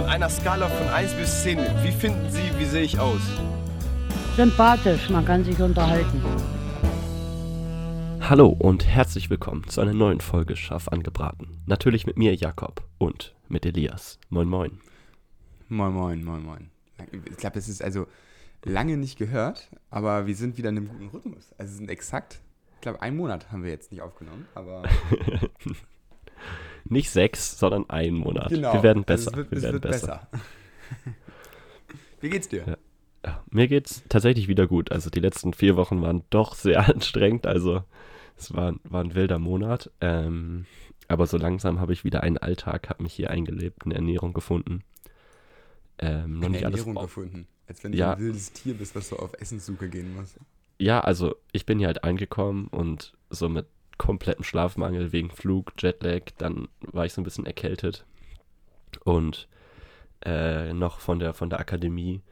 Von einer Skala von 1 bis 10, wie finden Sie, wie sehe ich aus? Sympathisch, man kann sich unterhalten. Hallo und herzlich willkommen zu einer neuen Folge Scharf angebraten. Natürlich mit mir, Jakob, und mit Elias. Moin, moin. Moin, moin, moin, moin. Ich glaube, es ist also lange nicht gehört, aber wir sind wieder in einem guten Rhythmus. Also es sind exakt, ich glaube, einen Monat haben wir jetzt nicht aufgenommen, aber. nicht sechs, sondern einen Monat. Genau. Wir werden besser. Also es wird, wir es werden wird besser. besser. Wie geht's dir? Ja. Ja, mir geht's tatsächlich wieder gut. Also die letzten vier Wochen waren doch sehr anstrengend. Also es war, war ein wilder Monat. Ähm, aber so langsam habe ich wieder einen Alltag, habe mich hier eingelebt, eine Ernährung gefunden. Ähm, noch Eine nicht alles Ernährung auf- gefunden. Als wenn du Ja. ein wildes Tier bist, was so auf Essenssuche gehen muss. Ja, also ich bin hier halt angekommen und so mit komplettem Schlafmangel wegen Flug, Jetlag, dann war ich so ein bisschen erkältet. Und äh, noch von der von der Akademie,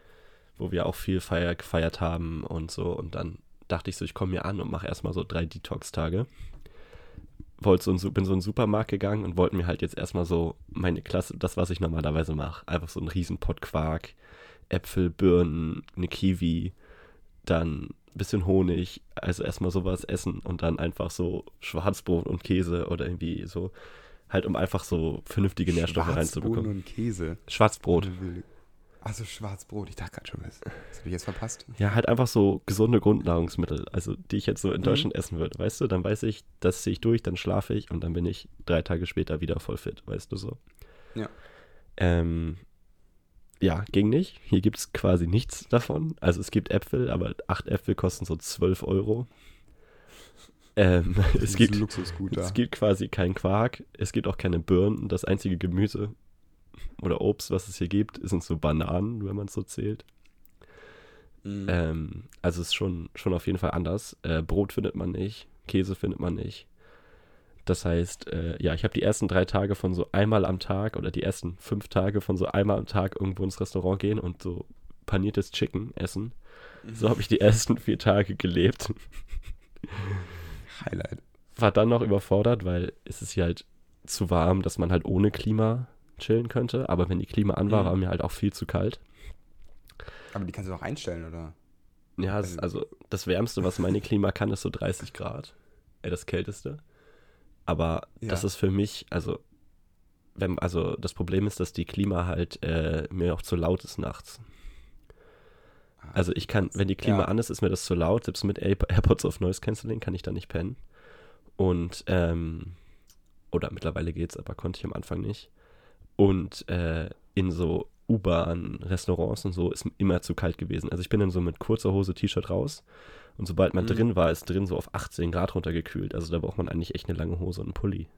wo wir auch viel feier, gefeiert haben und so. Und dann dachte ich so, ich komme hier an und mache erstmal so drei Detox-Tage. So in, Su- bin so in den Supermarkt gegangen und wollte mir halt jetzt erstmal so meine Klasse, das, was ich normalerweise mache, einfach so einen Riesenpott Quark, Äpfel, Birnen, eine Kiwi, dann ein bisschen Honig, also erstmal sowas essen und dann einfach so Schwarzbrot und Käse oder irgendwie so, halt um einfach so vernünftige Nährstoffe reinzubekommen. und Käse. Schwarzbrot. Achso, Schwarzbrot. Ich dachte gerade schon, was, was habe ich jetzt verpasst? Ja, halt einfach so gesunde Grundnahrungsmittel, also die ich jetzt so in Mhm. Deutschland essen würde, weißt du? Dann weiß ich, das ziehe ich durch, dann schlafe ich und dann bin ich drei Tage später wieder voll fit, weißt du so. Ja. Ähm, ja, ging nicht. Hier gibt es quasi nichts davon. Also es gibt Äpfel, aber acht Äpfel kosten so 12 Euro. Ähm, es gibt. Es gibt quasi keinen Quark, es gibt auch keine Birnen. Das einzige Gemüse oder Obst, was es hier gibt, sind so Bananen, wenn man es so zählt. Mhm. Ähm, also es ist schon, schon auf jeden Fall anders. Äh, Brot findet man nicht, Käse findet man nicht. Das heißt, äh, ja, ich habe die ersten drei Tage von so einmal am Tag oder die ersten fünf Tage von so einmal am Tag irgendwo ins Restaurant gehen und so paniertes Chicken essen. So habe ich die ersten vier Tage gelebt. Highlight. war dann noch überfordert, weil es ist hier halt zu warm, dass man halt ohne Klima chillen könnte. Aber wenn die Klima an war, Mhm. war mir halt auch viel zu kalt. Aber die kannst du auch einstellen, oder? Ja, es, also das Wärmste, was meine Klima kann, ist so 30 Grad. Äh, das Kälteste. Aber Ja. das ist für mich, also, wenn, also das Problem ist, dass die Klima halt äh, mir auch zu laut ist nachts. Ah, Also ich kann, wenn die Klima Ja. an ist, ist mir das zu laut. Selbst mit Air AirPods auf Noise Cancelling kann ich da nicht pennen. Und, ähm, oder mittlerweile geht's, aber konnte ich am Anfang nicht. Und äh, in so U-Bahn, Restaurants und so ist immer zu kalt gewesen. Also ich bin dann so mit kurzer Hose, T-Shirt raus. Und sobald man Mhm. drin war, ist drin so auf 18 Grad runtergekühlt. Also da braucht man eigentlich echt eine lange Hose und einen Pulli.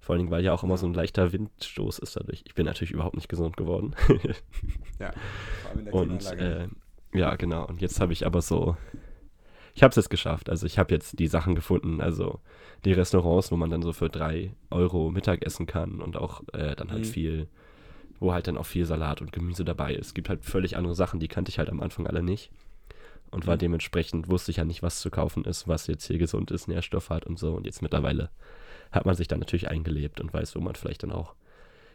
Vor allen Dingen, weil ja auch immer so ein leichter Windstoß ist dadurch. Ich bin natürlich überhaupt nicht gesund geworden. Ja. Vor allem in der Und äh, ja, genau. Und jetzt habe ich aber so, ich habe es jetzt geschafft. Also ich habe jetzt die Sachen gefunden, also die Restaurants, wo man dann so für drei Euro Mittag essen kann und auch äh, dann halt Mhm. viel, wo halt dann auch viel Salat und Gemüse dabei ist. Es gibt halt völlig andere Sachen, die kannte ich halt am Anfang alle nicht. Und war Mhm. dementsprechend, wusste ich ja nicht, was zu kaufen ist, was jetzt hier gesund ist, Nährstoff hat und so. Und jetzt mittlerweile hat man sich dann natürlich eingelebt und weiß, wo man vielleicht dann auch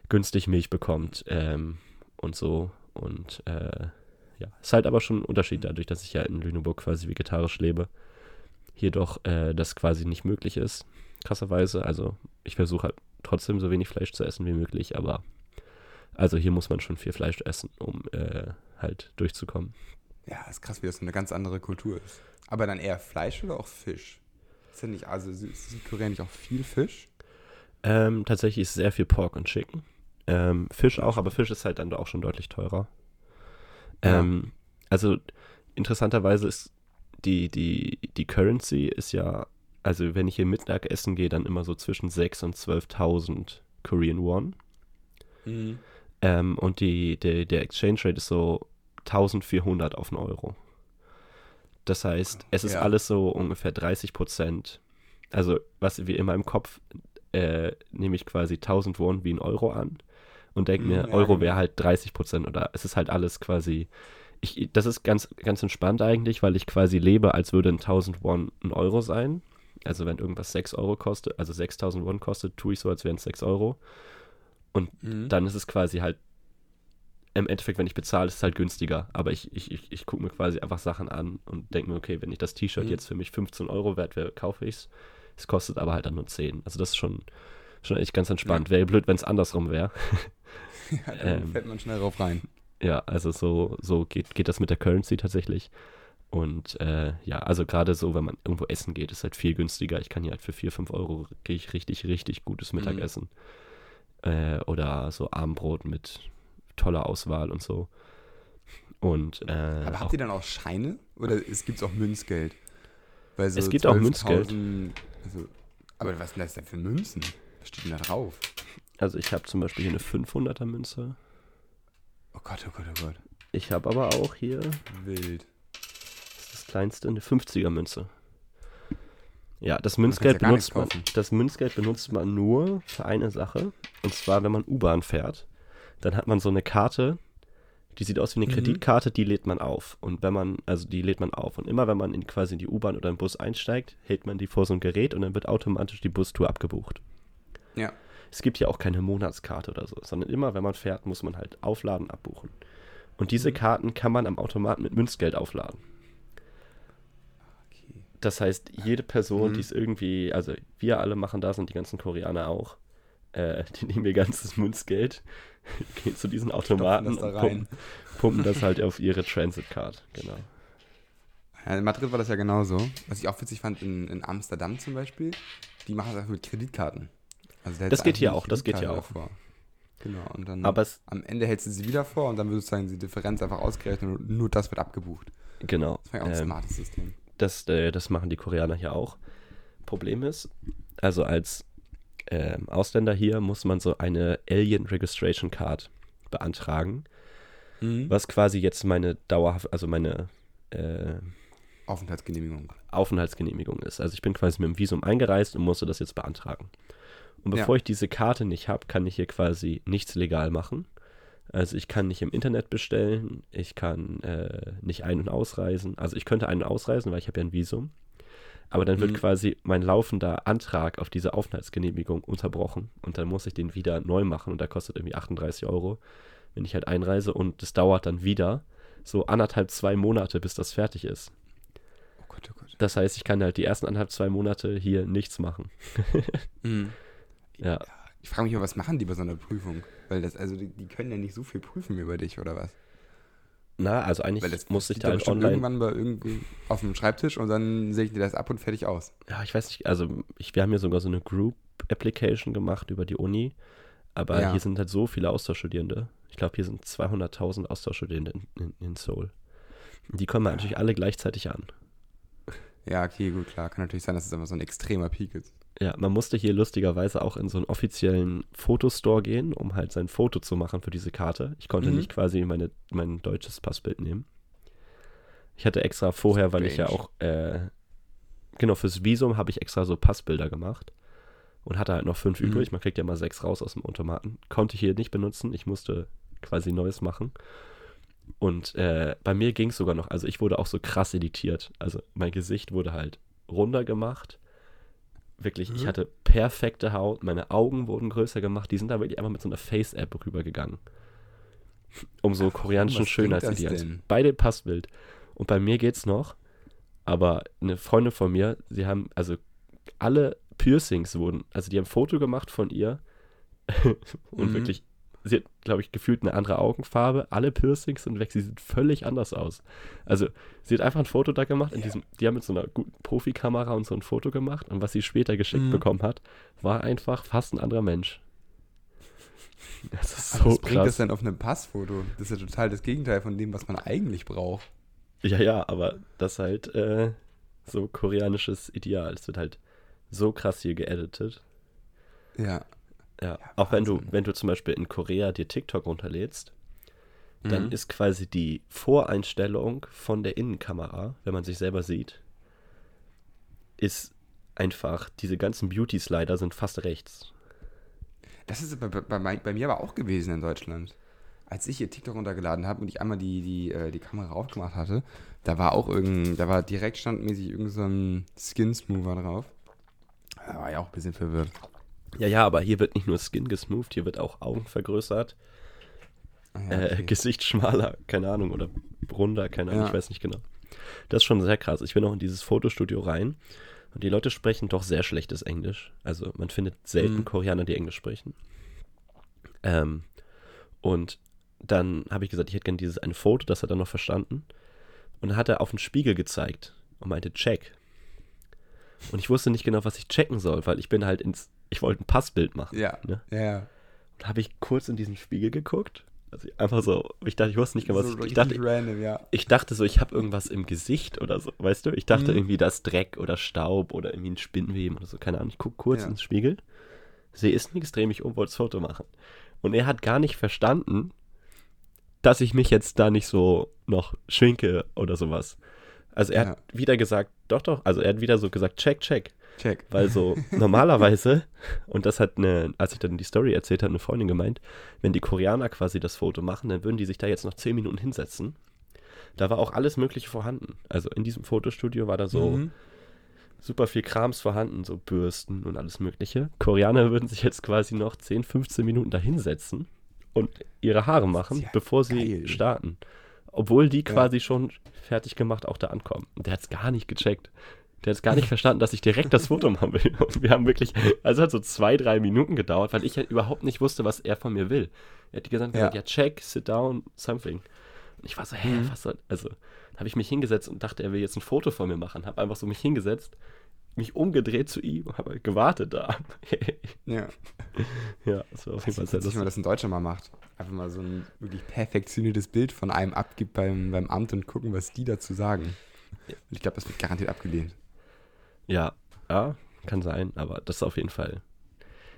günstig Milch bekommt ähm, und so. Und äh, ja, ist halt aber schon ein Unterschied dadurch, dass ich ja in Lüneburg quasi vegetarisch lebe. Hier doch äh, das quasi nicht möglich ist, krasserweise. Also ich versuche halt trotzdem so wenig Fleisch zu essen wie möglich, aber also hier muss man schon viel Fleisch essen, um äh, halt durchzukommen. Ja, ist krass, wie das eine ganz andere Kultur ist. Aber dann eher Fleisch oder auch Fisch? Ist ja nicht, also ist Südkorea nicht auch viel Fisch? Ähm, tatsächlich ist sehr viel Pork und Chicken. Ähm, Fisch auch, aber Fisch ist halt dann auch schon deutlich teurer. Ja. Ähm, also interessanterweise ist die, die, die Currency ist ja, also wenn ich hier Mittag essen gehe, dann immer so zwischen 6.000 und 12.000 Korean Won. Ähm, und die, der, der Exchange Rate ist so 1400 auf einen Euro. Das heißt, es ist Ja. alles so ungefähr 30 Prozent. Also, was wie in meinem Kopf äh, nehme ich quasi 1000 Won wie ein Euro an und denke mir, Mhm, ja, Euro genau. wäre halt 30 Prozent oder es ist halt alles quasi. Ich, das ist ganz, ganz entspannt eigentlich, weil ich quasi lebe, als würde ein 1000 Won ein Euro sein. Also wenn irgendwas 6 Euro kostet, also 6000 Won kostet, tue ich so, als wären es 6 Euro. Und Mhm. dann ist es quasi halt im Endeffekt, wenn ich bezahle, ist es halt günstiger. Aber ich, ich, ich, ich gucke mir quasi einfach Sachen an und denke mir, okay, wenn ich das T-Shirt Mhm. jetzt für mich 15 Euro wert wäre, kaufe ich es. Es kostet aber halt dann nur 10. Also das ist schon, schon echt ganz entspannt. Wäre blöd, wenn es andersrum wäre. Ja, dann Ähm. fällt man schnell drauf rein. Ja, also so, so geht, geht das mit der Currency tatsächlich. Und äh, ja, also gerade so, wenn man irgendwo essen geht, ist halt viel günstiger. Ich kann hier halt für 4, 5 Euro kriege ich richtig, richtig gutes Mittagessen. Äh, oder so Abendbrot mit toller Auswahl und so. Und äh, Aber auch, habt ihr dann auch Scheine? Oder es gibt auch Münzgeld? So Es gibt auch 12.000 Münzgeld. Also, aber was sind das denn für Münzen? Was steht denn da drauf? also ich habe zum Beispiel hier eine 500er Münze. Oh Gott, oh Gott, oh Gott. Ich habe aber auch hier, das Wild. ist das kleinste, eine 50er Münze. Ja, das Münzgeld ja benutzt man. Das Münzgeld benutzt man nur für eine Sache. Und zwar, wenn man U-Bahn fährt, dann hat man so eine Karte, die sieht aus wie eine Mhm. Kreditkarte, die lädt man auf. Und wenn man, also die lädt man auf. Und immer wenn man in quasi in die U-Bahn oder den Bus einsteigt, hält man die vor so ein Gerät und dann wird automatisch die Bustour abgebucht. Ja. Es gibt ja auch keine Monatskarte oder so, sondern immer, wenn man fährt, muss man halt aufladen, abbuchen. Und diese Mhm. Karten kann man am Automaten mit Münzgeld aufladen. Das heißt, jede Person, Mhm. die es irgendwie, also wir alle machen das und die ganzen Koreaner auch, äh, die nehmen ihr ganzes Münzgeld, gehen zu diesen Automaten da und pumpen, pumpen das halt auf ihre Transit-Card. Genau. Ja, in Madrid war das ja genauso. Was ich auch witzig fand, in, in Amsterdam zum Beispiel, die machen das einfach mit Kreditkarten. Also Das du geht hier auch, das geht hier auch. davor. Genau, und dann Aber es, am Ende hältst du sie wieder vor und dann wird sozusagen die Differenz einfach ausgerechnet und nur das wird abgebucht. genau. Das war ja auch ein ähm, smartes System. Das, äh, das machen die Koreaner hier auch. Problem ist, also als ähm, Ausländer hier muss man so eine Alien Registration Card beantragen, Mhm. was quasi jetzt meine dauerhaft, also meine äh, Aufenthaltsgenehmigung. Aufenthaltsgenehmigung ist. Also ich bin quasi mit dem Visum eingereist und musste das jetzt beantragen. Und Ja. bevor ich diese Karte nicht habe, kann ich hier quasi nichts legal machen. Also ich kann nicht im Internet bestellen, ich kann äh, nicht ein- und ausreisen. Also ich könnte ein- und ausreisen, weil ich habe ja ein Visum. Aber dann wird Mhm. quasi mein laufender Antrag auf diese Aufenthaltsgenehmigung unterbrochen. Und dann muss ich den wieder neu machen und der kostet irgendwie 38 Euro, wenn ich halt einreise. Und das dauert dann wieder so anderthalb, zwei Monate, bis das fertig ist. Oh Gott, oh Gott. Das heißt, ich kann halt die ersten anderthalb, zwei Monate hier nichts machen. Mhm. Ja. Ich frage mich mal, was machen die bei so einer Prüfung? Weil das, also die, die können ja nicht so viel prüfen über dich, oder was? Na, also eigentlich Weil das muss ich da ja halt online. irgendwann bei irgendwie auf dem Schreibtisch und dann sehe ich dir das ab und fertig aus. Ja, ich weiß nicht, also ich, wir haben hier sogar so eine Group-Application gemacht über die Uni. Aber Ja. hier sind halt so viele Austauschstudierende. Ich glaube, hier sind 200.000 Austauschstudierende in, in, in Seoul. Die kommen halt natürlich alle gleichzeitig an. Ja, okay, gut, klar. Kann natürlich sein, dass es einfach so ein extremer Peak ist. Ja, man musste hier lustigerweise auch in so einen offiziellen Fotostore gehen, um halt sein Foto zu machen für diese Karte. Ich konnte Mhm. nicht quasi meine, mein deutsches Passbild nehmen. Ich hatte extra vorher, weil ich ja auch, äh, genau, fürs Visum habe ich extra so Passbilder gemacht und hatte halt noch fünf Mhm. übrig. Man kriegt ja mal sechs raus aus dem Automaten. Konnte ich hier nicht benutzen. Ich musste quasi Neues machen. Und äh, bei mir ging es sogar noch. Also ich wurde auch so krass editiert. Also mein Gesicht wurde halt runder gemacht. Wirklich, ich Mhm. hatte perfekte Haut. Meine Augen wurden größer gemacht. Die sind da wirklich einfach mit so einer Face-App rübergegangen. Um so Ach, koreanischen Schönheitsideals. denn? Beide Passbild. Und bei mir geht's noch. Aber eine Freundin von mir, sie haben, also alle Piercings wurden, also die haben ein Foto gemacht von ihr und Mhm. wirklich, sie hat, glaube ich, gefühlt eine andere Augenfarbe. Alle Piercings sind weg, sie sieht völlig anders aus. Also sie hat einfach ein Foto da gemacht, in Ja. diesem, die haben mit so einer guten Profikamera und so ein Foto gemacht und was sie später geschickt Mhm. bekommen hat, war einfach fast ein anderer Mensch. Das ist so was bringt das denn auf einem Passfoto? Das ist ja total das Gegenteil von dem, was man eigentlich braucht. Ja, ja, aber das ist halt äh, so koreanisches Ideal. Es wird halt so krass hier geeditet. Ja. Ja, Ja, auch wenn du, wenn du zum Beispiel in Korea dir TikTok runterlädst, dann Mhm. ist quasi die Voreinstellung von der Innenkamera, wenn man sich selber sieht, ist einfach, diese ganzen Beauty-Slider sind fast rechts. Das ist bei, bei, bei, mir aber auch gewesen in Deutschland. Als ich hier TikTok runtergeladen habe und ich einmal die, die, äh, die Kamera aufgemacht hatte, da war auch irgendein, da war direkt standmäßig irgendein so ein Skin-Smoother drauf. Da war ich auch ein bisschen verwirrt. Ja, ja, aber hier wird nicht nur Skin gesmoothed, hier wird auch Augen vergrößert. Ah, äh, okay. Gesicht schmaler, keine Ahnung, oder runder, keine Ahnung, Ja. ich weiß nicht genau. Das ist schon sehr krass. Ich bin auch in dieses Fotostudio rein und die Leute sprechen doch sehr schlechtes Englisch. Also man findet selten Mhm. Koreaner, die Englisch sprechen. Ähm, und dann habe ich gesagt, ich hätte gerne dieses eine Foto, das hat er noch verstanden. Und dann hat er auf den Spiegel gezeigt und meinte, check. Und ich wusste nicht genau, was ich checken soll, weil ich bin halt ins, ich wollte ein Passbild machen. Ja. Ne? Ja. Da habe ich kurz in diesen Spiegel geguckt. Also einfach so, ich dachte, ich wusste nicht genau, was so ich, ich dachte, random, ja. ich dachte so, ich habe irgendwas im Gesicht oder so, weißt du? Ich dachte Mhm. irgendwie, das Dreck oder Staub oder irgendwie ein Spinnweben oder so, keine Ahnung. Ich gucke kurz Ja. ins Spiegel, sehe ist nichts, drehe mich um, wollte das Foto machen. Und er hat gar nicht verstanden, dass ich mich jetzt da nicht so noch schminke oder sowas. Also er Ja. hat wieder gesagt, doch, doch, also er hat wieder so gesagt, check, check. Check. Weil so normalerweise, und das hat eine, als ich dann die Story erzählt habe, eine Freundin gemeint, wenn die Koreaner quasi das Foto machen, dann würden die sich da jetzt noch 10 Minuten hinsetzen. Da war auch alles Mögliche vorhanden. Also in diesem Fotostudio war da so Mhm. super viel Krams vorhanden, so Bürsten und alles Mögliche. Koreaner würden sich jetzt quasi noch 10, 15 Minuten da hinsetzen und ihre Haare machen, ja bevor sie geil. starten. Obwohl die Ja. quasi schon fertig gemacht auch da ankommen. Und der hat es gar nicht gecheckt. Der hat es gar nicht verstanden, dass ich direkt das Foto machen will. Und wir haben wirklich, also es hat so zwei, drei Minuten gedauert, weil ich halt überhaupt nicht wusste, was er von mir will. Er hat die gesagt, Ja. ja. check, sit down, something. Und ich war so, hä, Mhm. was soll, also, habe ich mich hingesetzt und dachte, er will jetzt ein Foto von mir machen. Habe einfach so mich hingesetzt, mich umgedreht zu ihm und habe halt gewartet da. Ja. ja, das war auf jeden Fall Das sehr witzig, wenn man lustig. das in Deutschland mal macht. Einfach mal so ein wirklich perfektioniertes Bild von einem abgibt beim, beim Amt und gucken, was die dazu sagen. Und ich glaube, das wird garantiert abgelehnt. Ja, ja, kann sein, aber das ist auf jeden Fall.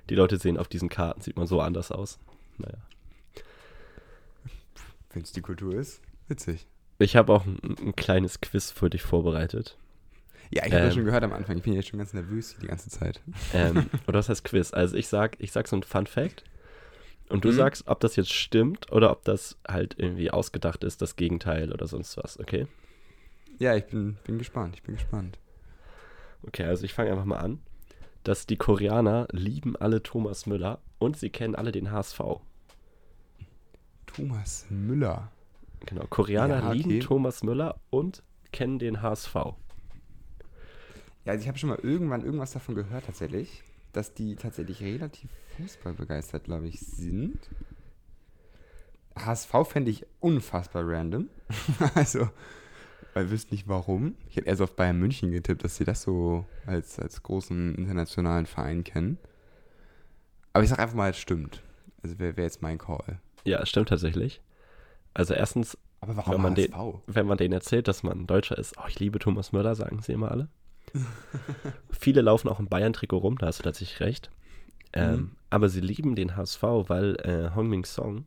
Die Leute sehen auf diesen Karten, sieht man so anders aus. Naja. Wenn es die Kultur ist, witzig. Ich habe auch ein, ein kleines Quiz für dich vorbereitet. Ja, ich habe das Ähm. schon gehört am Anfang. Ich bin jetzt schon ganz nervös hier die ganze Zeit. Ähm, oder was heißt Quiz? Also ich sag, ich sag so ein Fun Fact und du Mhm. sagst, ob das jetzt stimmt oder ob das halt irgendwie ausgedacht ist, das Gegenteil oder sonst was, okay? Ja, ich bin, bin gespannt. Ich bin gespannt. Okay, also ich fange einfach mal an. Dass die Koreaner lieben alle Thomas Müller und sie kennen alle den HSV. Thomas Müller. Genau, Koreaner Ja, okay. lieben Thomas Müller und kennen den HSV. Ja, also ich habe schon mal irgendwann irgendwas davon gehört tatsächlich, dass die tatsächlich relativ fußballbegeistert, glaube ich, sind. HSV fände ich unfassbar random. also, weil wüsste nicht warum. Ich hätte eher so auf Bayern München getippt, dass sie das so als, als großen internationalen Verein kennen. Aber ich sage einfach mal, es stimmt. Also wäre wär jetzt mein Call. Ja, es stimmt tatsächlich. Also erstens, Aber Wenn warum man den- wenn man denen erzählt, dass man Deutscher ist, oh, ich liebe Thomas Müller, sagen sie immer alle. Viele laufen auch im Bayern-Trikot rum, da hast du tatsächlich recht. Ähm, Mhm. Aber sie lieben den HSV, weil äh, Hong Min Song,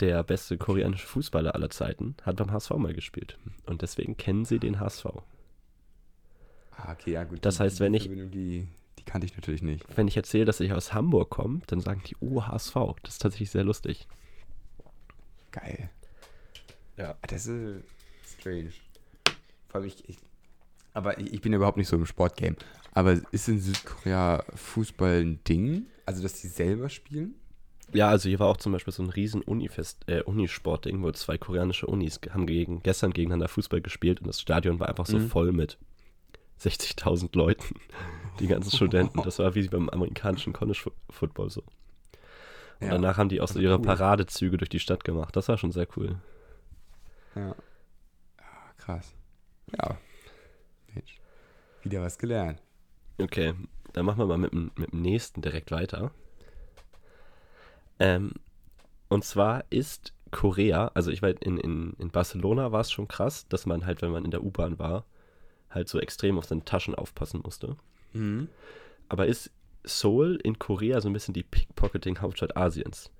der beste koreanische Fußballer aller Zeiten, hat beim HSV mal gespielt. Und deswegen kennen sie den HSV. Ah, okay, ja gut. Das die- heißt, wenn ich- Die, die kannte ich natürlich nicht. Wenn ich erzähle, dass ich aus Hamburg komme, dann sagen die, oh, HSV. Das ist tatsächlich sehr lustig. Geil. Ja. Das ist strange. Vor allem ich, ich aber ich, ich bin ja überhaupt nicht so im Sportgame. Aber ist in Südkorea Fußball ein Ding? Also, dass die selber spielen? Ja, also hier war auch zum Beispiel so ein riesen Unifest, äh, Unisport-Ding, wo zwei koreanische Unis haben gegen, gestern gegeneinander Fußball gespielt und das Stadion war einfach so Mhm. voll mit 60.000 Leuten. Die ganzen Studenten. Das war wie beim amerikanischen College Fo- Football so. Und Ja. danach haben die auch so ihre cool. Paradezüge durch die Stadt gemacht. Das war schon sehr cool. Ja. Ah, krass. Ja. Mensch. Wieder was gelernt. Okay, dann machen wir mal mit, mit dem nächsten direkt weiter. Ähm, und zwar ist Korea, also ich war in, in, in Barcelona war es schon krass, dass man halt, wenn man in der U-Bahn war, halt so extrem auf seine Taschen aufpassen musste. Mhm. Aber ist Seoul in Korea so ein bisschen die Pickpocketing-Hauptstadt Asiens?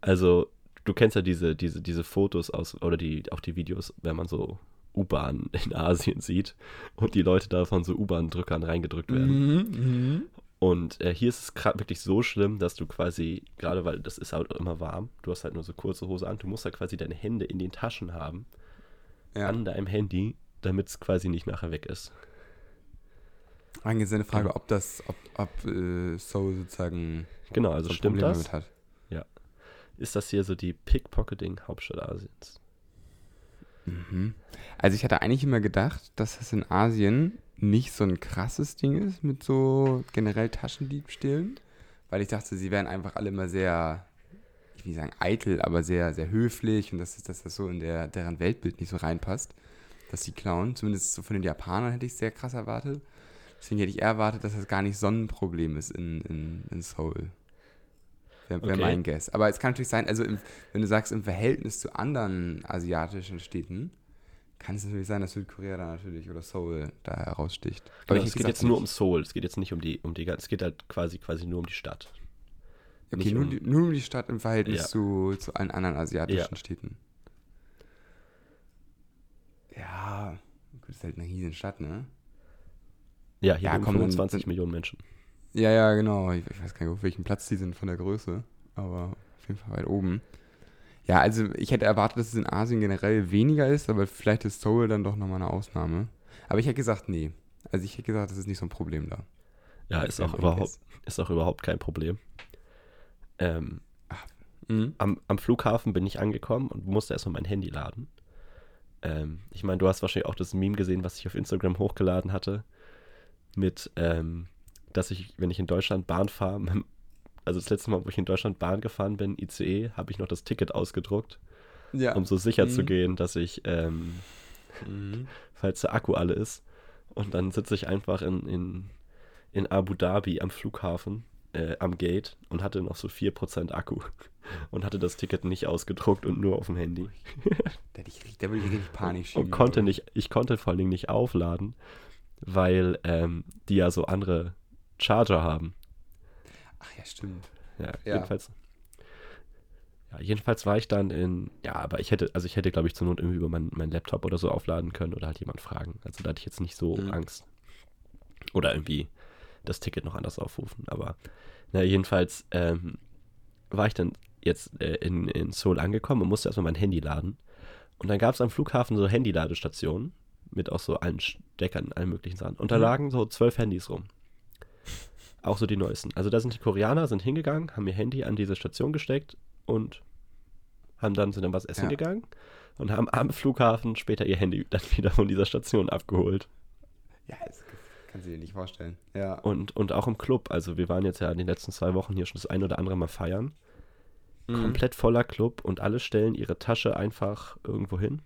Also, du kennst ja diese, diese, diese Fotos aus, oder die, auch die Videos, wenn man so U-Bahn in Asien sieht und die Leute da von so U-Bahn-Drückern reingedrückt werden. Mhm. Und äh, hier ist es gerade wirklich so schlimm, dass du quasi, gerade weil das ist halt immer warm, du hast halt nur so kurze Hose an, du musst da quasi deine Hände in den Taschen haben, Ja. an deinem Handy, damit es quasi nicht nachher weg ist. Eigentlich ist eine Frage, ob das, ob, ob äh, Soul sozusagen Genau, also so stimmt Problem das? hat. ist das hier so die Pickpocketing-Hauptstadt Asiens. Mhm. Also ich hatte eigentlich immer gedacht, dass das in Asien nicht so ein krasses Ding ist mit so generell Taschendiebstählen, weil ich dachte, sie wären einfach alle immer sehr, ich will nicht sagen eitel, aber sehr, sehr höflich und dass, dass das so in der, deren Weltbild nicht so reinpasst, dass sie klauen. Zumindest so von den Japanern hätte ich sehr krass erwartet. Deswegen hätte ich eher erwartet, dass das gar nicht so ein Problem ist in, in, in Seoul. Wäre wär Okay. mein Guess. Aber es kann natürlich sein, also im, wenn du sagst, im Verhältnis zu anderen asiatischen Städten, kann es natürlich sein, dass Südkorea da natürlich oder Seoul da heraussticht. Aber Genau, es geht jetzt nur um nicht. Seoul, es geht jetzt nicht um die, um die ganze, es geht halt quasi, quasi nur um die Stadt. Okay, nicht nur, um- die, nur um die Stadt im Verhältnis Ja. zu, zu allen anderen asiatischen Ja. Städten. Ja, gut, ist halt eine riesen Stadt, ne? Ja, hier Ja, leben komm, dann 25 sind- Millionen Menschen. Ja, ja, genau. Ich, ich weiß gar nicht, auf welchem Platz die sind von der Größe, aber auf jeden Fall weit oben. Ja, also ich hätte erwartet, dass es in Asien generell weniger ist, aber vielleicht ist Seoul dann doch nochmal eine Ausnahme. Aber ich hätte gesagt, nee. Also ich hätte gesagt, das ist nicht so ein Problem da. Ja, ist auch, überhaupt, ist auch überhaupt kein Problem. Ähm, Mhm. am, am Flughafen bin ich angekommen und musste erstmal mein Handy laden. Ähm, ich meine, du hast wahrscheinlich auch das Meme gesehen, was ich auf Instagram hochgeladen hatte. Mit, ähm, dass ich, wenn ich in Deutschland Bahn fahre, mit- also das letzte Mal, wo ich in Deutschland Bahn gefahren bin, ICE, habe ich noch das Ticket ausgedruckt, Ja. um so sicher zu Mhm. gehen, dass ich, ähm, Mhm. falls der Akku alle ist. Und dann sitze ich einfach in, in, in Abu Dhabi am Flughafen, äh, am Gate und hatte noch so 4% Akku und hatte das Ticket nicht ausgedruckt und nur auf dem Handy. Da, würde ich richtig Panik schieben. Und konnte nicht, ich konnte vor allen Dingen nicht aufladen, weil ähm, die ja so andere Charger haben. Ach ja, stimmt. Ja, Ja. jedenfalls. Ja, jedenfalls war ich dann in, ja, aber ich hätte, also ich hätte, glaube ich, zur Not irgendwie über meinen mein Laptop oder so aufladen können oder halt jemand fragen. Also da hatte ich jetzt nicht so Mhm. Angst. Oder irgendwie das Ticket noch anders aufrufen. Aber na, jedenfalls ähm, war ich dann jetzt äh, in, in Seoul angekommen und musste erstmal mein Handy laden. Und dann gab es am Flughafen so Handyladestationen mit auch so allen Steckern, allen möglichen Sachen. Und da Mhm. lagen so zwölf Handys rum. Auch so die neuesten. Also da sind die Koreaner, sind hingegangen, haben ihr Handy an diese Station gesteckt und haben dann, sind dann was essen Ja. gegangen und haben am Flughafen später ihr Handy dann wieder von dieser Station abgeholt. Ja, das kannst du dir nicht vorstellen. Ja. Und, und auch im Club. Also wir waren jetzt ja in den letzten zwei Wochen hier schon das ein oder andere Mal feiern. Mhm. Komplett voller Club und alle stellen ihre Tasche einfach irgendwo hin.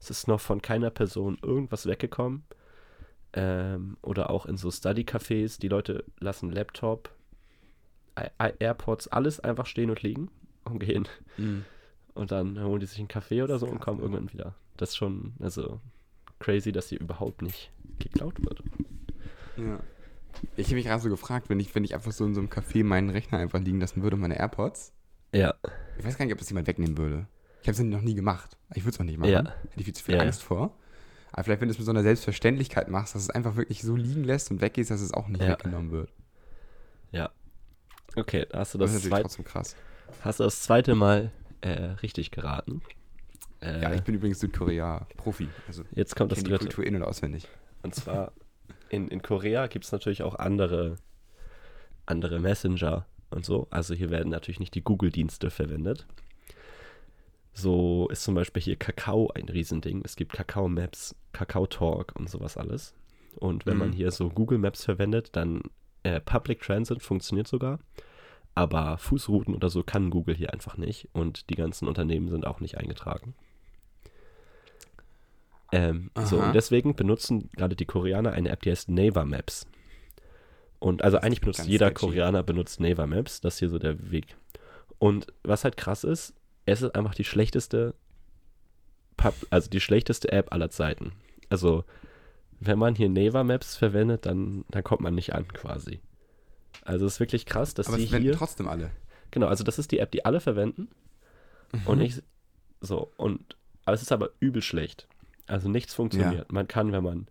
Es ist noch von keiner Person irgendwas weggekommen. Ähm, oder auch in so Study-Cafés, die Leute lassen Laptop, I- AirPods, alles einfach stehen und liegen und gehen. Mhm. Und dann holen die sich einen Kaffee oder so und kommen irgendwann wieder. Das ist schon, also crazy, dass hier überhaupt nicht geklaut wird. Ja. Ich habe mich gerade so gefragt, wenn ich, wenn ich einfach so in so einem Café meinen Rechner einfach liegen lassen würde, meine AirPods. Ja, Ich weiß gar nicht, ob das jemand wegnehmen würde. Ich habe es noch nie gemacht. Ich würde es auch nicht machen. Ja. Hätte ich viel zu viel Ja. Angst vor. Aber vielleicht, wenn du es mit so einer Selbstverständlichkeit machst, dass es einfach wirklich so liegen lässt und weggehst, dass es auch nicht Ja. weggenommen wird. ja. Okay, da hast du Das, das, ist natürlich zweit, trotzdem krass. hast du das zweite Mal äh, richtig geraten. Äh, Ja, ich bin übrigens Südkorea-Profi. Also jetzt kommt das kenne die dritte. Kultur in- und auswendig. Und zwar in, in Korea gibt es natürlich auch andere, andere Messenger und so. Also hier werden natürlich nicht die Google-Dienste verwendet. So ist zum Beispiel hier Kakao ein Riesending. Es gibt Kakao Maps, Kakao Talk und sowas alles. Und wenn man Mhm. hier so Google Maps verwendet, dann äh, Public Transit funktioniert sogar. Aber Fußrouten oder so kann Google hier einfach nicht. Und die ganzen Unternehmen sind auch nicht eingetragen. Ähm, so, und deswegen benutzen gerade die Koreaner eine App, die heißt Naver Maps. Und also eigentlich benutzt jeder sketchy. Koreaner benutzt Naver Maps. Das ist hier so der Weg. Und was halt krass ist, es ist einfach die schlechteste, Pub also die schlechteste App aller Zeiten. Also wenn man hier Naver Maps verwendet, dann, dann kommt man nicht an quasi. Also es ist wirklich krass, dass Aber die es werden hier, trotzdem alle. genau, also das ist die App, die alle verwenden. Und Mhm. ich, so, und, aber es ist aber übel schlecht. Also nichts funktioniert. Man kann, wenn man,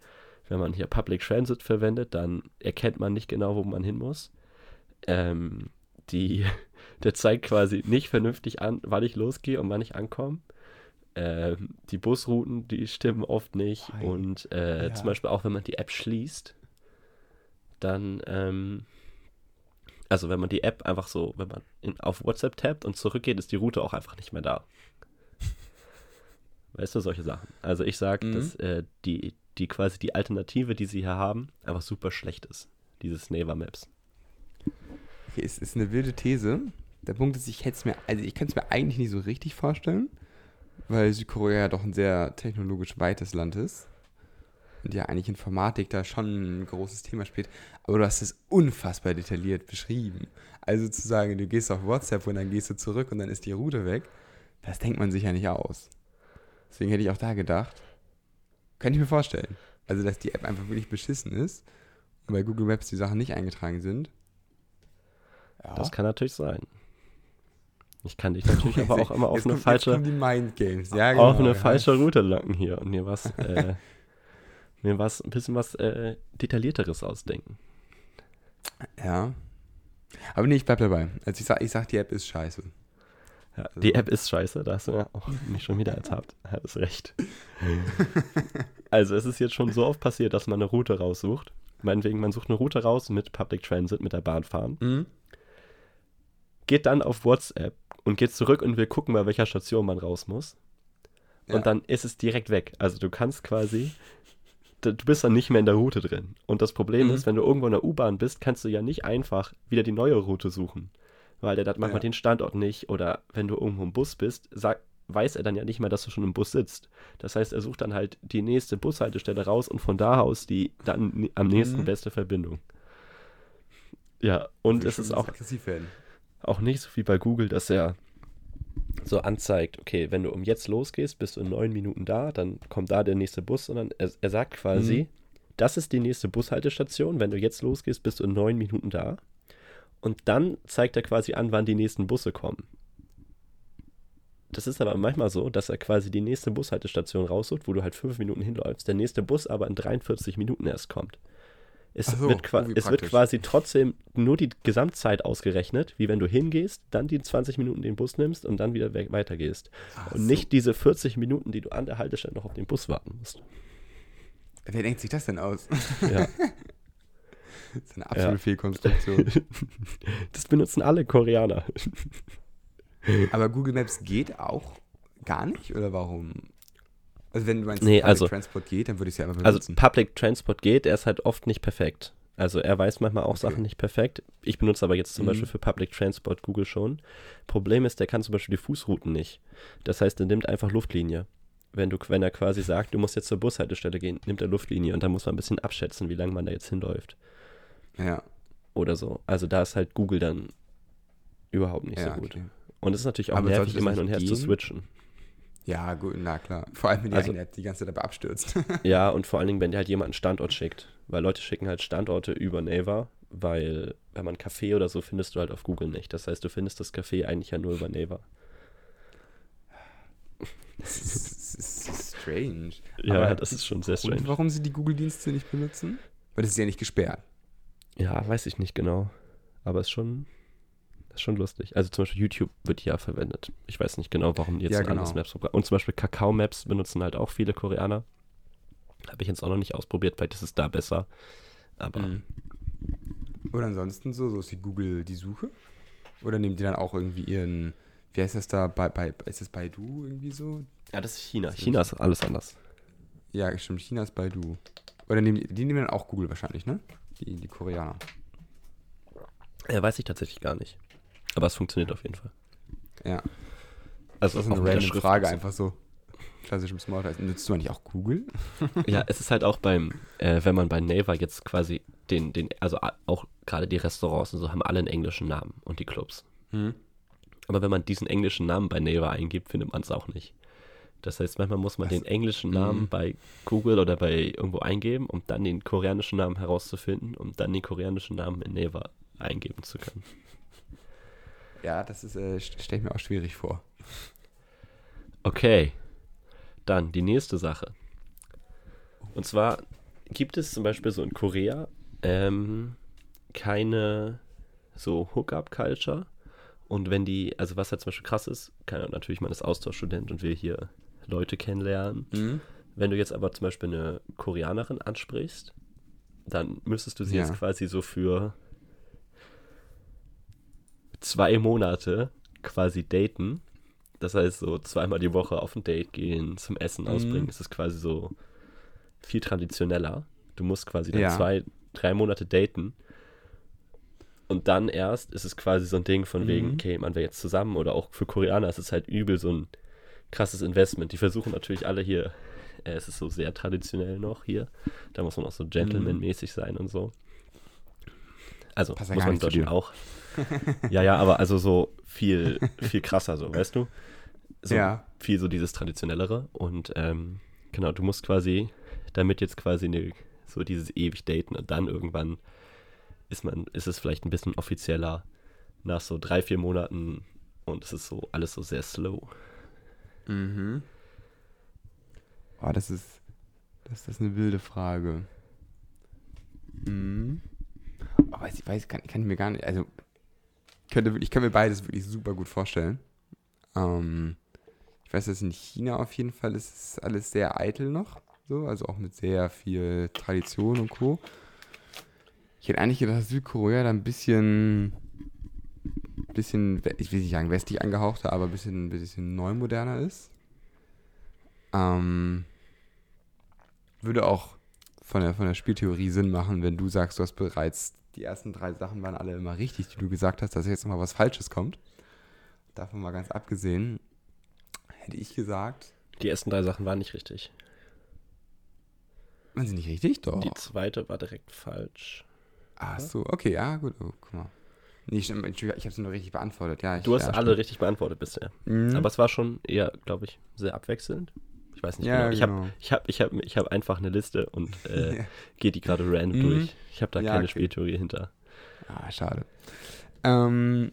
wenn man hier Public Transit verwendet, dann erkennt man nicht genau, wo man hin muss. Ähm, die, der zeigt quasi nicht vernünftig an, wann ich losgehe und wann ich ankomme. Ähm, die Busrouten, die stimmen oft nicht. Ei. Und äh, Ja. zum Beispiel auch, wenn man die App schließt, dann ähm, Also wenn man die App einfach so, wenn man in, auf WhatsApp tappt und zurückgeht, ist die Route auch einfach nicht mehr da. Weißt du, solche Sachen. Also ich sage, Mhm. dass äh, die, die quasi die Alternative, die sie hier haben, einfach super schlecht ist. Dieses Naver Maps. Okay, es ist eine wilde These. Der Punkt ist, ich hätte es mir, also ich könnte es mir eigentlich nicht so richtig vorstellen, weil Südkorea ja doch ein sehr technologisch weites Land ist. Und ja eigentlich Informatik da schon ein großes Thema spielt. Aber du hast es unfassbar detailliert beschrieben. Also zu sagen, du gehst auf WhatsApp und dann gehst du zurück und dann ist die Route weg, das denkt man sich ja nicht aus. Deswegen hätte ich auch da gedacht, könnte ich mir vorstellen. Also, dass die App einfach wirklich beschissen ist und bei Google Maps die Sachen nicht eingetragen sind. Ja. Das kann natürlich sein. Ich kann dich natürlich aber auch immer auf eine kommt- falsche. Ja, auf genau, eine ja. falsche Route locken hier und mir was, äh, mir was, ein bisschen was äh, detaillierteres ausdenken. Ja. Aber nee, ich bleib dabei. Also ich sag, ich sag, die App ist scheiße. Ja, die App ist scheiße, da hast du ja auch mich schon wieder ertappt. Hattest recht. Also es ist jetzt schon so oft passiert, dass man eine Route raussucht. Meinetwegen, man sucht eine Route raus mit Public Transit, mit der Bahn fahren, Mhm. Geht dann auf WhatsApp und geht zurück und will gucken, bei welcher Station man raus muss. Ja. Und dann ist es direkt weg. Also du kannst quasi, du bist dann nicht mehr in der Route drin. Und das Problem Mhm. ist, wenn du irgendwo in der U-Bahn bist, kannst du ja nicht einfach wieder die neue Route suchen. Weil der hat manchmal Ja. den Standort nicht. Oder wenn du irgendwo im Bus bist, sag, weiß er dann ja nicht mehr, dass du schon im Bus sitzt. Das heißt, er sucht dann halt die nächste Bushaltestelle raus und von da aus die dann am nächsten Mhm. beste Verbindung. Ja, und es ist auch aggressiv werden. Auch nicht so wie bei Google, dass er so anzeigt, okay, wenn du um jetzt losgehst, bist du in neun Minuten da, dann kommt da der nächste Bus, sondern er, er sagt quasi, das ist die nächste Bushaltestation, wenn du jetzt losgehst, bist du in neun Minuten da. Und dann zeigt er quasi an, wann die nächsten Busse kommen. Das ist aber manchmal so, dass er quasi die nächste Bushaltestation raussucht, wo du halt fünf Minuten hinläufst, der nächste Bus aber in 43 Minuten erst kommt. Es, so, wird, es wird quasi trotzdem nur die Gesamtzeit ausgerechnet, wie wenn du hingehst, dann die 20 Minuten den Bus nimmst und dann wieder we- weitergehst. Ach und so. nicht diese 40 Minuten, die du an der Haltestelle noch auf den Bus warten musst. Wer denkt sich das denn aus? Ja. das ist eine absolute Ja. Fehlkonstruktion. das benutzen alle Koreaner. Aber Google Maps geht auch gar nicht? Oder warum? Also wenn du meinst, Nee, Public also- Transport geht, dann würde ich es ja immer Also benutzen. Public Transport geht, er ist halt oft nicht perfekt. Also er weiß manchmal auch Okay. Sachen nicht perfekt. Ich benutze aber jetzt zum Mhm. Beispiel für Public Transport Google schon. Problem ist, der kann zum Beispiel die Fußrouten nicht. Das heißt, er nimmt einfach Luftlinie. Wenn, du, wenn er quasi sagt, du musst jetzt zur Bushaltestelle gehen, nimmt er Luftlinie und dann muss man ein bisschen abschätzen, wie lange man da jetzt hinläuft. ja, Oder so. Also da ist halt Google dann überhaupt nicht ja, so gut. okay. Und es ist natürlich auch Aber nervig, immer hin und her zu switchen. Ja, gut, na klar. Vor allem, wenn die Also- eine App die ganze Zeit dabei abstürzt. Ja, und vor allen Dingen, wenn dir halt jemand einen Standort schickt. Weil Leute schicken halt Standorte über Naver, weil wenn man Café oder so findest du halt auf Google nicht. Das heißt, du findest das Café eigentlich ja nur über Naver. das, ist, das ist strange. Ja, Aber das ist schon sehr Und strange. warum sie die Google-Dienste nicht benutzen? Weil das ist ja nicht gesperrt. Ja, weiß ich nicht genau. Aber ist schon, ist schon lustig. Also zum Beispiel YouTube wird ja verwendet. Ich weiß nicht genau, warum die jetzt Ja, genau. Maps programm Und zum Beispiel Kakao Maps benutzen halt auch viele Koreaner. Habe ich jetzt auch noch nicht ausprobiert, vielleicht ist es da besser. Aber Mhm. Oder ansonsten so, so ist die Google die Suche? Oder nehmen die dann auch irgendwie ihren, wie heißt das da, bei, bei, ist das Baidu irgendwie so? ja, das ist China. China ist alles anders. Ja, stimmt, China ist Baidu. Oder nehmen die, die nehmen dann auch Google wahrscheinlich, ne? Die, die Koreaner. Ja, weiß ich tatsächlich gar nicht. Aber es funktioniert auf jeden Fall. Ja. Also Das ist eine random Frage einfach so. Klassisch im Smalltalk. Nutzt du eigentlich auch Google? Ja, es ist halt auch beim, äh, wenn man bei Naver jetzt quasi den, den, also auch gerade die Restaurants und so haben alle einen englischen Namen und die Clubs. Hm. Aber wenn man diesen englischen Namen bei Naver eingibt, findet man es auch nicht. Das heißt, manchmal muss man Was? den englischen Namen Mhm. bei Google oder bei irgendwo eingeben, um dann den koreanischen Namen herauszufinden, um dann den koreanischen Namen in Naver eingeben zu können. Ja, das ist, äh, stelle ich mir auch schwierig vor. Okay, dann die nächste Sache. Und zwar gibt es zum Beispiel so in Korea ähm, keine so Hookup-Culture. Und wenn die, also was halt zum Beispiel krass ist, kann natürlich man ist Austauschstudent und will hier Leute kennenlernen. Mhm. Wenn du jetzt aber zum Beispiel eine Koreanerin ansprichst, dann müsstest du sie Ja. jetzt quasi so für zwei Monate quasi daten. Das heißt, so zweimal die Woche auf ein Date gehen, zum Essen Mhm. ausbringen. Es ist quasi so viel traditioneller. Du musst quasi dann Ja. zwei, drei Monate daten. Und dann erst ist es quasi so ein Ding von wegen, Mhm. okay, man wäre jetzt zusammen. Oder auch für Koreaner ist es halt übel so ein krasses Investment. Die versuchen natürlich alle hier, äh, es ist so sehr traditionell noch hier. Da muss man auch so Gentleman-mäßig sein und so. Also Passt muss man in Deutschland auch. ja, ja, aber also so viel, viel krasser so, weißt du? So Ja. viel so dieses Traditionellere. Und ähm, genau, du musst quasi, damit jetzt quasi eine, so dieses ewig daten und dann irgendwann ist man, ist es vielleicht ein bisschen offizieller nach so drei, vier Monaten und es ist so alles so sehr slow. Mhm. Oh, das ist, das ist eine wilde Frage. Mhm. Aber ich weiß, kann, kann ich mir gar nicht, also könnte, ich kann mir beides wirklich super gut vorstellen. Ähm, ich weiß, dass in China auf jeden Fall ist es alles sehr eitel noch, so, also auch mit sehr viel Tradition und Co. Ich hätte eigentlich gedacht, dass Südkorea da ein bisschen, bisschen, ich will nicht sagen westlich angehauchter, aber ein bisschen, bisschen neumoderner ist. Ähm, würde auch von der, von der Spieltheorie Sinn machen, wenn du sagst, du hast bereits, die ersten drei Sachen waren alle immer richtig, die du gesagt hast, dass jetzt nochmal was Falsches kommt. Davon mal ganz abgesehen, hätte ich gesagt, Die ersten drei Sachen waren nicht richtig. waren sie nicht richtig? Doch. Die zweite war direkt falsch. Ach so, okay, ja, gut. Oh, guck mal. Nee, stimmt, Entschuldigung, ich habe sie nur richtig beantwortet. Ja, ich, Du hast ja, alle richtig beantwortet bisher. Mhm. Aber es war schon eher, glaube ich, sehr abwechselnd. Ich weiß nicht Ja, genau. Ich habe genau. ich hab, ich hab, ich hab einfach eine Liste und äh, Ja. gehe die gerade random Mhm. durch. Ich habe da Ja, keine okay. Spieltheorie hinter. Ah, schade. Ähm,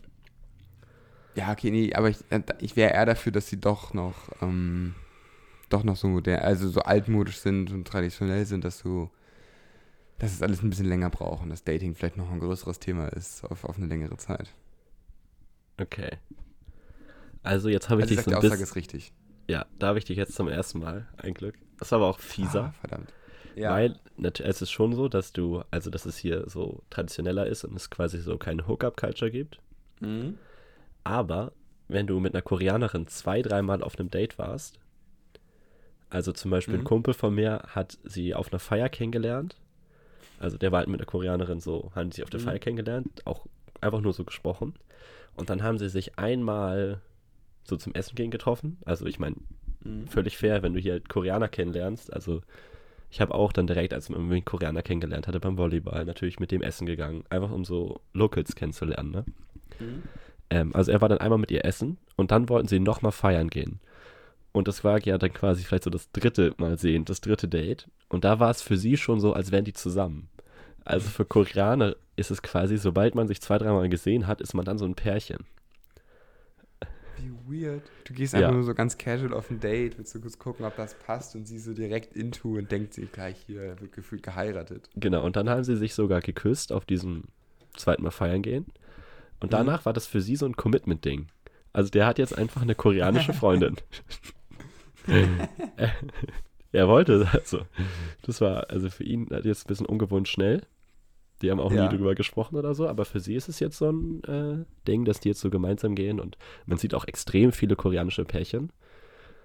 ja, okay, nee, aber ich, äh, ich wäre eher dafür, dass sie doch noch, ähm, doch noch so modern, also so altmodisch sind und traditionell sind, dass du, dass es alles ein bisschen länger braucht und das Dating vielleicht noch ein größeres Thema ist auf, auf eine längere Zeit. Okay. Also jetzt habe ich Also ich dich so die ein Aussage bisschen. ist richtig. Ja, da habe ich dich jetzt zum ersten Mal, ein Glück. Das war aber auch fieser. Ah, verdammt. Ja. Weil es ist schon so, dass du, also dass es hier so traditioneller ist und es quasi so keine Hookup-Culture gibt. Mhm. Aber wenn du mit einer Koreanerin zwei, dreimal auf einem Date warst, also zum Beispiel ein Mhm. Kumpel von mir hat sie auf einer Feier kennengelernt. Also der war halt mit einer Koreanerin so, haben sie auf der Mhm. Feier kennengelernt, auch einfach nur so gesprochen. Und dann haben sie sich einmal so zum Essen gehen getroffen. Also ich meine, Mhm. völlig fair, wenn du hier halt Koreaner kennenlernst. Also ich habe auch dann direkt, als man Koreaner kennengelernt hatte beim Volleyball, natürlich mit dem Essen gegangen, einfach um so Locals kennenzulernen. Ne? Mhm. Ähm, also er war dann einmal mit ihr essen und dann wollten sie nochmal feiern gehen. Und das war ja dann quasi vielleicht so das dritte Mal sehen, das dritte Date. Und da war es für sie schon so, als wären die zusammen. Also für Koreaner ist es quasi, sobald man sich zwei, dreimal gesehen hat, ist man dann so ein Pärchen. Wie weird. Du gehst Ja. einfach nur so ganz casual auf ein Date, willst du kurz gucken, ob das passt und sie so direkt into und denkt sie gleich hier, wird gefühlt geheiratet. Genau, und dann haben sie sich sogar geküsst auf diesem zweiten Mal feiern gehen. Und Mhm. danach war das für sie so ein Commitment-Ding. Also der hat jetzt einfach eine koreanische Freundin. er, wollte, also, das war also für ihn jetzt ein bisschen ungewohnt schnell. Die haben auch Ja. nie drüber gesprochen oder so, aber für sie ist es jetzt so ein äh, Ding, dass die jetzt so gemeinsam gehen und man sieht auch extrem viele koreanische Pärchen.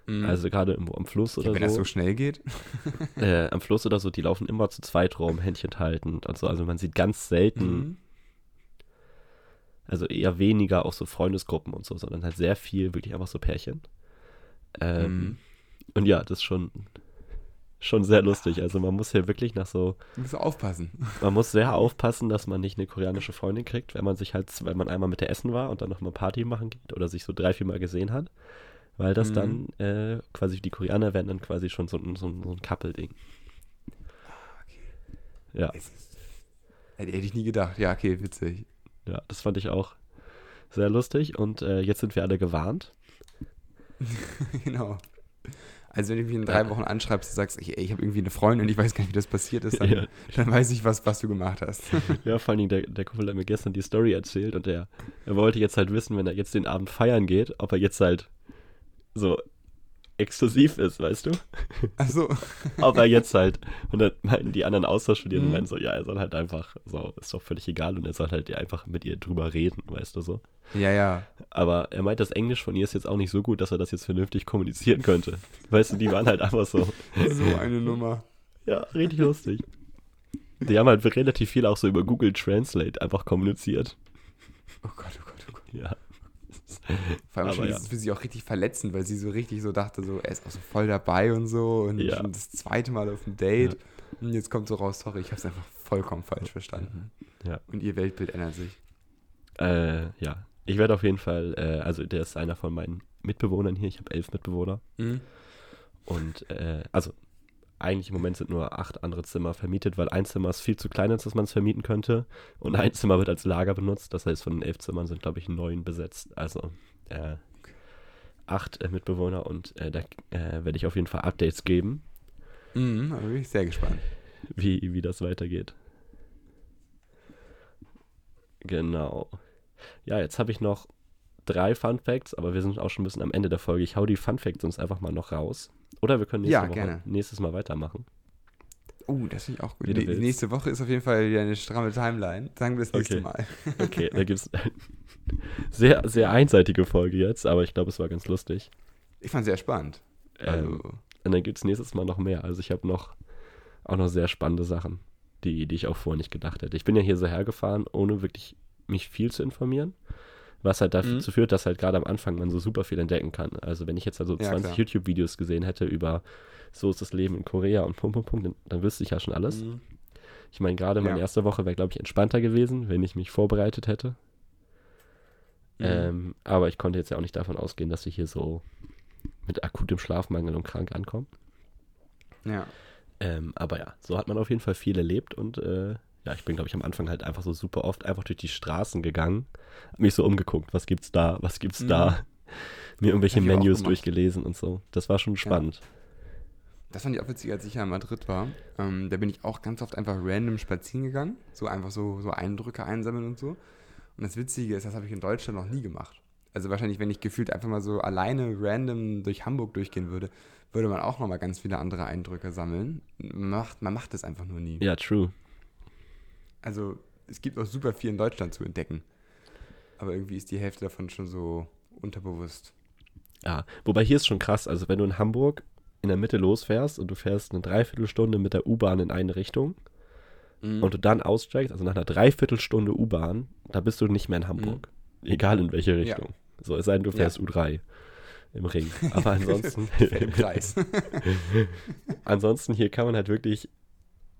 Also gerade irgendwo am Fluss ja, oder wenn das so schnell geht. äh, am Fluss oder so, die laufen immer zu zweit rum, Händchen haltend und so. Also man sieht ganz selten, Mhm. also eher weniger auch so Freundesgruppen und so, sondern halt sehr viel wirklich einfach so Pärchen. Ähm, Mhm. Und ja, das ist schon, schon sehr lustig. Also man muss hier wirklich nach so, Du musst aufpassen. man muss sehr aufpassen, dass man nicht eine koreanische Freundin kriegt, wenn man sich halt, wenn man einmal mit der essen war und dann nochmal Party machen geht oder sich so drei, vier Mal gesehen hat. Weil das Mhm. dann äh, quasi, die Koreaner werden dann quasi schon so, ein- so, so ein Couple-Ding. Ja. Ist- Hätte hätte ich nie gedacht. Ja, okay, witzig. Ja, das fand ich auch sehr lustig und äh, jetzt sind wir alle gewarnt. genau. Also wenn du mich in drei. Wochen anschreibst und sagst, ich, ich habe irgendwie eine Freundin und ich weiß gar nicht, wie das passiert ist, dann, Ja. dann weiß ich, was, was du gemacht hast. Ja, vor allen Dingen, der, der Kumpel hat mir gestern die Story erzählt und der, er wollte jetzt halt wissen, wenn er jetzt den Abend feiern geht, ob er jetzt halt so exklusiv ist, weißt du? Achso. Aber jetzt halt. Und dann meinten die anderen Austauschstudierenden Mhm. meinen so, ja, er soll halt einfach, so, ist doch völlig egal und er soll halt einfach mit ihr drüber reden, weißt du so. Ja, ja. Aber er meint, das Englisch von ihr ist jetzt auch nicht so gut, dass er das jetzt vernünftig kommunizieren könnte. Weißt du, die waren halt einfach so, So eine Nummer. ja, richtig lustig. Die haben halt relativ viel auch so über Google Translate einfach kommuniziert. Oh Gott, oh Gott, oh Gott. Ja. Vor allem schon ja. ist es für sie auch richtig verletzend, weil sie so richtig so dachte, so, er ist auch so voll dabei und so und Ja. schon das zweite Mal auf dem Date. Und jetzt kommt so raus, sorry, ich habe es einfach vollkommen falsch verstanden. Ja. Und ihr Weltbild ändert sich. Äh, ja. Ich werde auf jeden Fall, äh, also der ist einer von meinen Mitbewohnern hier. Ich habe elf Mitbewohner. Mhm. Und, äh, also, eigentlich im Moment sind nur acht andere Zimmer vermietet, weil ein Zimmer ist viel zu klein, als dass man es vermieten könnte. Und ein Zimmer wird als Lager benutzt. Das heißt, von den elf Zimmern sind, glaube ich, neun besetzt. Also, äh, acht äh, Mitbewohner und äh, da äh, werde ich auf jeden Fall Updates geben, Mhm, da bin ich sehr gespannt. wie, wie das weitergeht. Genau. Ja, jetzt habe ich noch drei Fun Facts, aber wir sind auch schon ein bisschen am Ende der Folge. Ich hau die Fun Facts sonst einfach mal noch raus. Oder wir können nächste Ja, Woche, gerne. nächstes Mal weitermachen. Oh, das finde ich auch gut. Wie nächste Woche ist auf jeden Fall wieder eine stramme Timeline. Sagen wir das nächste Okay. Mal. Okay, da gibt es sehr, sehr einseitige Folge jetzt, aber ich glaube, es war ganz lustig. Ich fand es sehr spannend. Also, Ähm, und dann gibt es nächstes Mal noch mehr. Also ich habe noch auch noch sehr spannende Sachen, die, die ich auch vorher nicht gedacht hätte. Ich bin ja hier so hergefahren, ohne wirklich mich viel zu informieren. Was halt dazu Mhm. führt, dass halt gerade am Anfang man so super viel entdecken kann. Also wenn ich jetzt also Ja, 20 klar. YouTube-Videos gesehen hätte über so ist das Leben in Korea und Punkt, Punkt, Punkt, dann, dann wüsste ich ja schon alles. mhm. Ich meine, gerade meine Ja. erste Woche wäre, glaube ich, entspannter gewesen, wenn ich mich vorbereitet hätte. Mhm. Ähm, aber ich konnte jetzt ja auch nicht davon ausgehen, dass ich hier so mit akutem Schlafmangel und krank ankomme. ja. Ähm, aber ja, so hat man auf jeden Fall viel erlebt und äh, ja, ich bin, glaube ich, am Anfang halt einfach so super oft einfach durch die Straßen gegangen, mich so umgeguckt, was gibt's da, was gibt's Mhm. da, mir irgendwelche Menüs durchgelesen und so. Das war schon spannend. Das fand ich auch witzig, als ich ja in Madrid war. Ähm, da bin ich auch ganz oft einfach random spazieren gegangen. So einfach so, so Eindrücke einsammeln und so. Und das Witzige ist, das habe ich in Deutschland noch nie gemacht. Also wahrscheinlich, wenn ich gefühlt einfach mal so alleine random durch Hamburg durchgehen würde, würde man auch nochmal ganz viele andere Eindrücke sammeln. Man macht, man macht das einfach nur nie. Ja, true. Also es gibt auch super viel in Deutschland zu entdecken. Aber irgendwie ist die Hälfte davon schon so unterbewusst. Ja, wobei hier ist schon krass, also wenn du in Hamburg in der Mitte losfährst und du fährst eine Dreiviertelstunde mit der U-Bahn in eine Richtung Mhm. und du dann aussteigst, also nach einer Dreiviertelstunde U-Bahn, da bist du nicht mehr in Hamburg. Egal in welche Mhm. Ja. Richtung. So, es sei denn, du Ja. fährst U3 im Ring. Aber ansonsten, Im Kreis. ansonsten hier kann man halt wirklich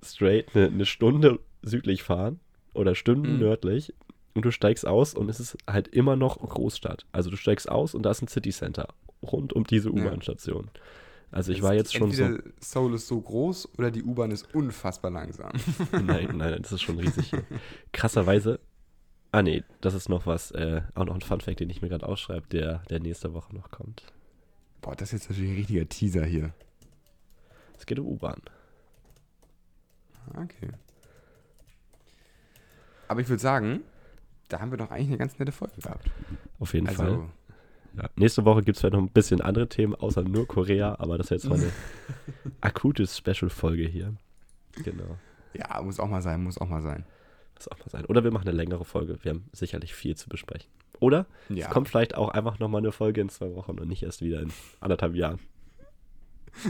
straight eine, eine Stunde südlich fahren oder Stunden Mhm. nördlich und du steigst aus und es ist halt immer noch Großstadt. Also du steigst aus und da ist ein City Center rund um diese Ja. U-Bahn-Station. Also ich Es war jetzt schon so. Seoul ist so groß oder die U-Bahn ist unfassbar langsam. Nein, nein, das ist schon riesig hier. Krasserweise. Ah, nee, das ist noch was, äh, auch noch ein Funfact, den ich mir gerade ausschreibe, der, der nächste Woche noch kommt. Boah, das ist jetzt natürlich ein richtiger Teaser hier. Es geht um U-Bahn. Okay. Aber ich würde sagen, da haben wir doch eigentlich eine ganz nette Folge gehabt. Auf jeden Fall. Also, Ja. Nächste Woche gibt es vielleicht noch ein bisschen andere Themen, außer nur Korea, aber das ist jetzt mal eine akute Special-Folge hier. Genau. ja, muss auch mal sein, muss auch mal sein. Das auch mal sein. Oder wir machen eine längere Folge. Wir haben sicherlich viel zu besprechen. Oder Ja. es kommt vielleicht auch einfach nochmal eine Folge in zwei Wochen und nicht erst wieder in anderthalb Jahren.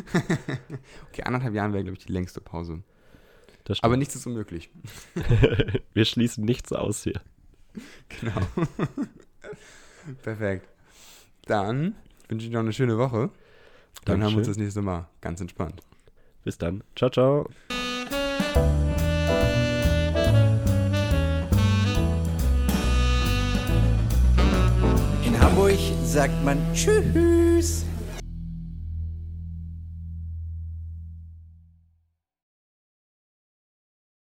Okay, anderthalb Jahren wäre, glaube ich, die längste Pause. Aber nichts ist unmöglich. wir schließen nichts aus hier. Genau. Perfekt. Dann wünsche ich noch eine schöne Woche. Dann haben wir uns Dankeschön. das nächste Mal. Ganz entspannt. Bis dann. Ciao, ciao. In Hamburg sagt man Tschüss.